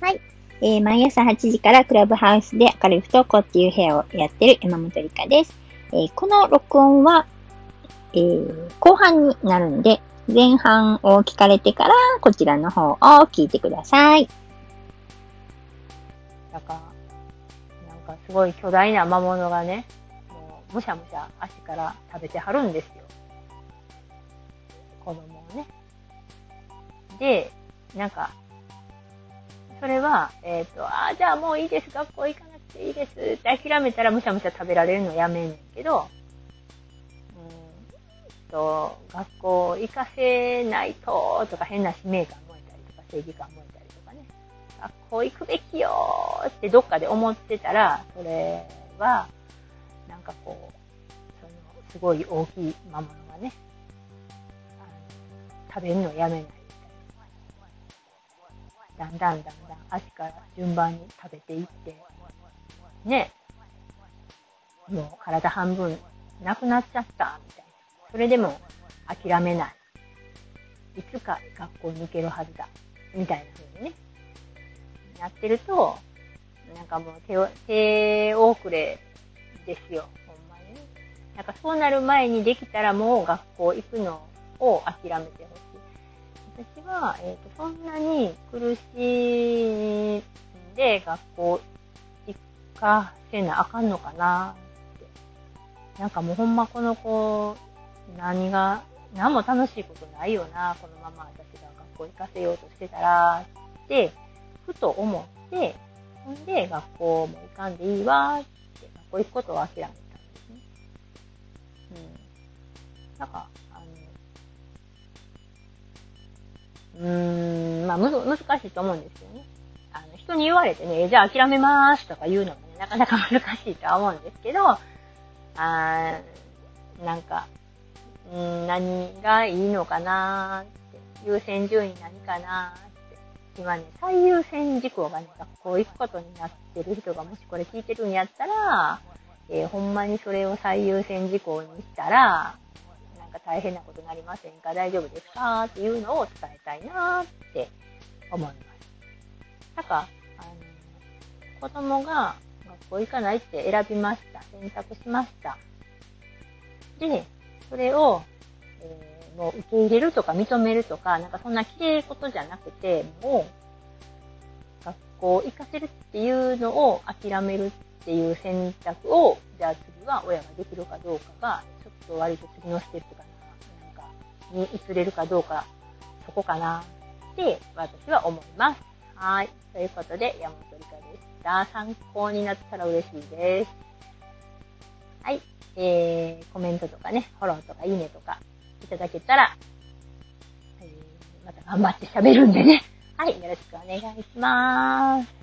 はいえー、毎朝8時からクラブハウスで明るい不登校っていう部屋をやってる山本理香です。えー、この録音は、えー、後半になるんで、前半を聞かれてから、こちらの方を聞いてください。なんか、なんかすごい巨大な魔物がね、もうむしゃむしゃ足から食べてはるんですよ。子供をね。で、なんか、それは、えっ、ー、と、ああ、じゃあもういいです、学校行かなくていいですって諦めたらむしゃむしゃ食べられるのやめんねんけど、うんと、学校行かせないと、とか変な使命感燃えたりとか、正義感燃えたりとかね、学校行くべきよってどっかで思ってたら、それは、なんかこう、その、すごい大きい魔物がね、食べるのやめない。だんだんだんだん足から順番に食べていって、ね、もう体半分なくなっちゃった、みたいな。それでも諦めない。いつか学校に行けるはずだ、みたいな風にね、なってると、なんかもう手手遅れですよ、ほんまにね。なんかそうなる前にできたらもう学校行くのを諦めてほしい。私は、えっ、ー、と、そんなに苦しいんで学校行かせなあかんのかなって。なんかもうほんまこの子、何が、何も楽しいことないよな、このまま私が学校行かせようとしてたら、って、ふと思って、ほんで学校も行かんでいいわ、って、学校行くことを諦めたんですね。うん。なんか、うーん、まあ、む、難しいと思うんですよね。あの、人に言われてね、じゃあ諦めまーすとか言うのもね、なかなか難しいとは思うんですけど、あーなんか、うん、何がいいのかなーって、優先順位何かなって、今ね、最優先事項がね、学校行くことになってる人がもしこれ聞いてるんやったら、えー、ほんまにそれを最優先事項にしたら、大変なことになりませんか？大丈夫ですか？っていうのを伝えたいなって思います。なんか、あの、子供が学校行かないって選びました。選択しました。で、それを、えー、もう受け入れるとか認めるとか、なんかそんな綺麗ことじゃなくて、もう、学校行かせるっていうのを諦めるっていう選択を、じゃあ次は親ができるかどうかが、ちょっと割と次のステップかに移れるかどうか、そこかなって私は思います。はい。ということで、山本理香でした。参考になったら嬉しいです。はい。えー、コメントとかね、フォローとかいいねとかいただけたら、えー、また頑張って喋るんでね。はい。よろしくお願いします。